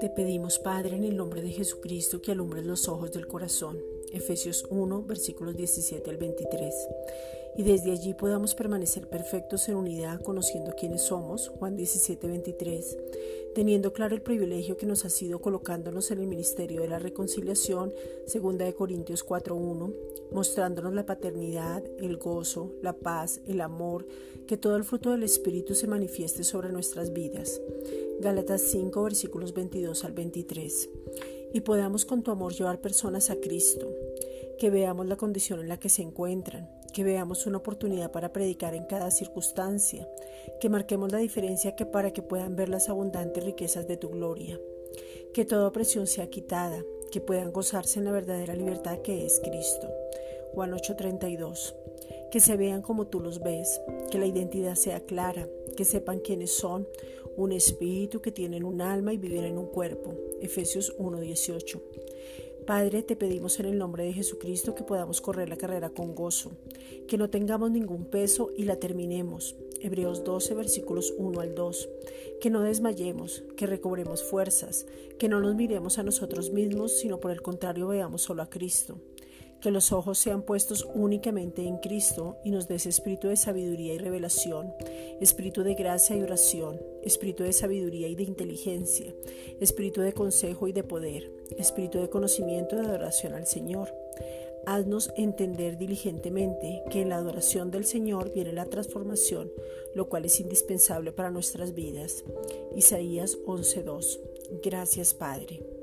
Te pedimos, Padre, en el nombre de Jesucristo, que alumbres los ojos del corazón. Efesios 1, versículos 17 al 23. Y desde allí podamos permanecer perfectos en unidad, conociendo quiénes somos. Juan 17, 23 teniendo claro el privilegio que nos ha sido colocándonos en el ministerio de la reconciliación, 2 Corintios 4.1, mostrándonos la paternidad, el gozo, la paz, el amor, que todo el fruto del Espíritu se manifieste sobre nuestras vidas. Gálatas 5 versículos 22 al 23. Y podamos con tu amor llevar personas a Cristo, que veamos la condición en la que se encuentran, que veamos una oportunidad para predicar en cada circunstancia, que marquemos la diferencia que para que puedan ver las abundantes riquezas de tu gloria, que toda opresión sea quitada, que puedan gozarse en la verdadera libertad que es Cristo. Juan 8:32. Que se vean como tú los ves, que la identidad sea clara, que sepan quiénes son, un espíritu que tienen un alma y viven en un cuerpo. Efesios 1:18. Padre, te pedimos en el nombre de Jesucristo que podamos correr la carrera con gozo, que no tengamos ningún peso y la terminemos. Hebreos 12, versículos 1 al 2. Que no desmayemos, que recobremos fuerzas, que no nos miremos a nosotros mismos, sino por el contrario veamos solo a Cristo que los ojos sean puestos únicamente en Cristo y nos des espíritu de sabiduría y revelación, espíritu de gracia y oración, espíritu de sabiduría y de inteligencia, espíritu de consejo y de poder, espíritu de conocimiento y de adoración al Señor. Haznos entender diligentemente que en la adoración del Señor viene la transformación, lo cual es indispensable para nuestras vidas. Isaías 11:2. Gracias Padre.